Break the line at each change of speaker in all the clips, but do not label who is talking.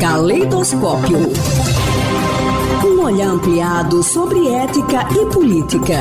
Caleidoscópio. Um olhar ampliado sobre ética e política.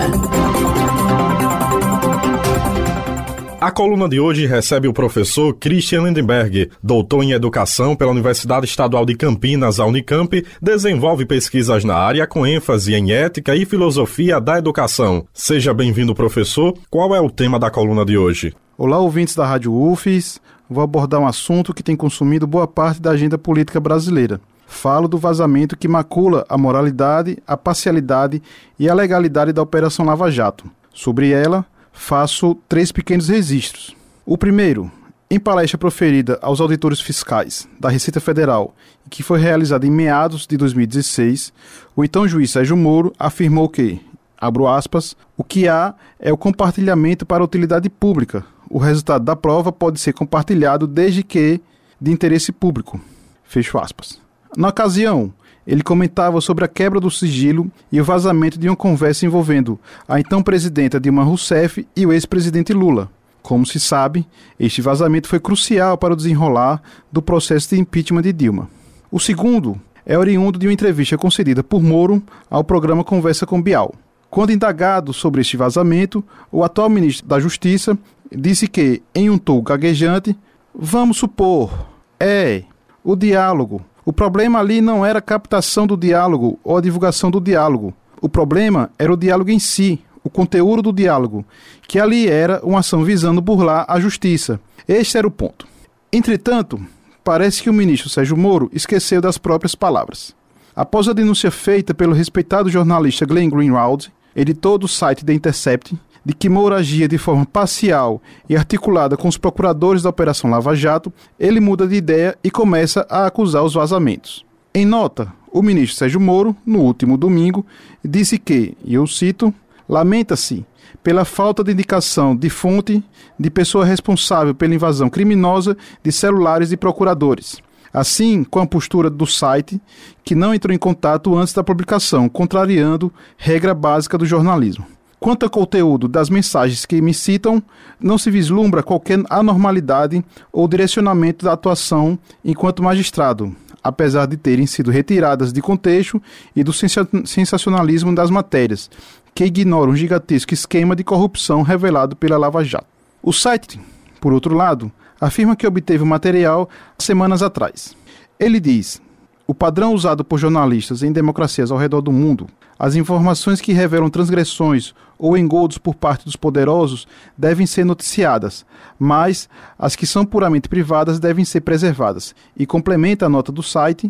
A coluna de hoje recebe o professor Christian Lindenberg, doutor em educação pela Universidade Estadual de Campinas, a Unicamp, desenvolve pesquisas na área com ênfase em ética e filosofia da educação. Seja bem-vindo, professor. Qual é o tema da coluna de hoje?
Olá, ouvintes da Rádio UFES. Vou abordar um assunto que tem consumido boa parte da agenda política brasileira. Falo do vazamento que macula a moralidade, a parcialidade e a legalidade da Operação Lava Jato. Sobre ela, faço três pequenos registros. O primeiro, em palestra proferida aos auditores fiscais da Receita Federal, que foi realizada em meados de 2016, o então juiz Sérgio Moro afirmou que, abro aspas, o que há é o compartilhamento para utilidade pública. O resultado da prova pode ser compartilhado desde que de interesse público. Fecho aspas. Na ocasião, ele comentava sobre a quebra do sigilo e o vazamento de uma conversa envolvendo a então presidenta Dilma Rousseff e o ex-presidente Lula. Como se sabe, este vazamento foi crucial para o desenrolar do processo de impeachment de Dilma. O segundo é oriundo de uma entrevista concedida por Moro ao programa Conversa com Bial. Quando indagado sobre este vazamento, o atual ministro da Justiça disse que, em um tom gaguejante, vamos supor, é, o diálogo, o problema ali não era a captação do diálogo ou a divulgação do diálogo. O problema era o diálogo em si, o conteúdo do diálogo, que ali era uma ação visando burlar a justiça. Este era o ponto. Entretanto, parece que o ministro Sérgio Moro esqueceu das próprias palavras. Após a denúncia feita pelo respeitado jornalista Glenn Greenwald, editor do site The Intercept, de que Moura agia de forma parcial e articulada com os procuradores da Operação Lava Jato, ele muda de ideia e começa a acusar os vazamentos. Em nota, o ministro Sérgio Moro, no último domingo, disse que, e eu cito, lamenta-se pela falta de indicação de fonte de pessoa responsável pela invasão criminosa de celulares de procuradores. Assim, com a postura do site, que não entrou em contato antes da publicação, contrariando regra básica do jornalismo. Quanto ao conteúdo das mensagens que me citam, não se vislumbra qualquer anormalidade ou direcionamento da atuação enquanto magistrado, apesar de terem sido retiradas de contexto e do sensacionalismo das matérias, que ignoram um gigantesco esquema de corrupção revelado pela Lava Jato. O site, por outro lado, afirma que obteve o material semanas atrás. Ele diz: o padrão usado por jornalistas em democracias ao redor do mundo, as informações que revelam transgressões ou engodos por parte dos poderosos devem ser noticiadas, mas as que são puramente privadas devem ser preservadas. E complementa a nota do site,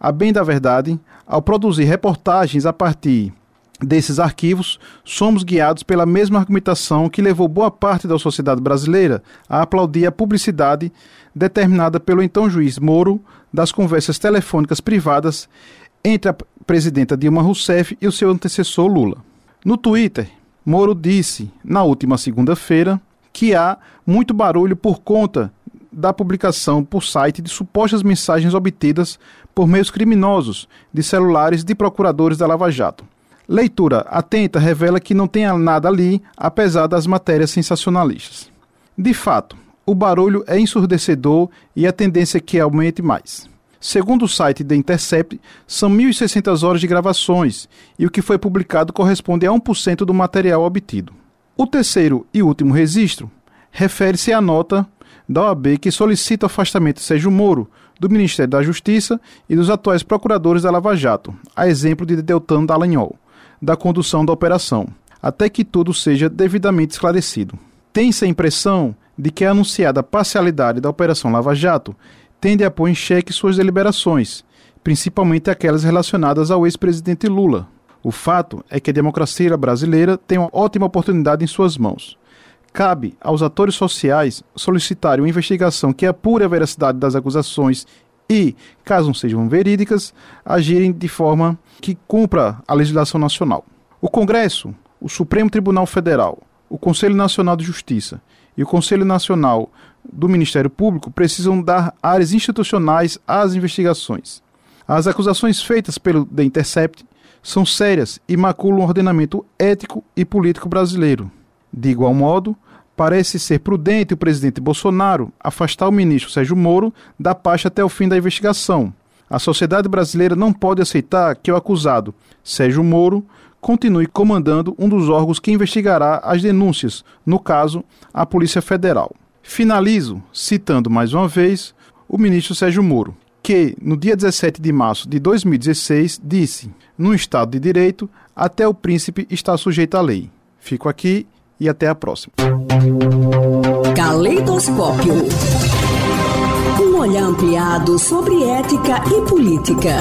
a bem da verdade, ao produzir reportagens a partir desses arquivos, somos guiados pela mesma argumentação que levou boa parte da sociedade brasileira a aplaudir a publicidade determinada pelo então juiz Moro das conversas telefônicas privadas entre a presidenta Dilma Rousseff e o seu antecessor Lula. No Twitter, Moro disse, na última segunda-feira, que há muito barulho por conta da publicação por site de supostas mensagens obtidas por meios criminosos de celulares de procuradores da Lava Jato. Leitura atenta revela que não tem nada ali, apesar das matérias sensacionalistas. De fato, o barulho é ensurdecedor e a tendência é que aumente mais. Segundo o site The Intercept, são 1.600 horas de gravações e o que foi publicado corresponde a 1% do material obtido. O terceiro e último registro refere-se à nota da OAB que solicita o afastamento de Sérgio Moro do Ministério da Justiça e dos atuais procuradores da Lava Jato, a exemplo de Deltan Dallagnol, da condução da operação, até que tudo seja devidamente esclarecido. Tem-se a impressão de que a anunciada parcialidade da Operação Lava Jato tende a pôr em xeque suas deliberações, principalmente aquelas relacionadas ao ex-presidente Lula. O fato é que a democracia brasileira tem uma ótima oportunidade em suas mãos. Cabe aos atores sociais solicitarem uma investigação que apure a veracidade das acusações e, caso não sejam verídicas, agirem de forma que cumpra a legislação nacional. O Congresso, o Supremo Tribunal Federal, o Conselho Nacional de Justiça e o Conselho Nacional do Ministério Público precisam dar áreas institucionais às investigações. As acusações feitas pelo The Intercept são sérias e maculam o ordenamento ético e político brasileiro. De igual modo, Parece ser prudente o presidente Bolsonaro afastar o ministro Sérgio Moro da pasta até o fim da investigação. A sociedade brasileira não pode aceitar que o acusado, Sérgio Moro, continue comandando um dos órgãos que investigará as denúncias, no caso, a Polícia Federal. Finalizo citando mais uma vez o ministro Sérgio Moro, que, no dia 17 de março de 2016, disse: no Estado de Direito, até o príncipe está sujeito à lei. Fico aqui e até a próxima.
Caleidoscópio. Um olhar ampliado sobre ética e política.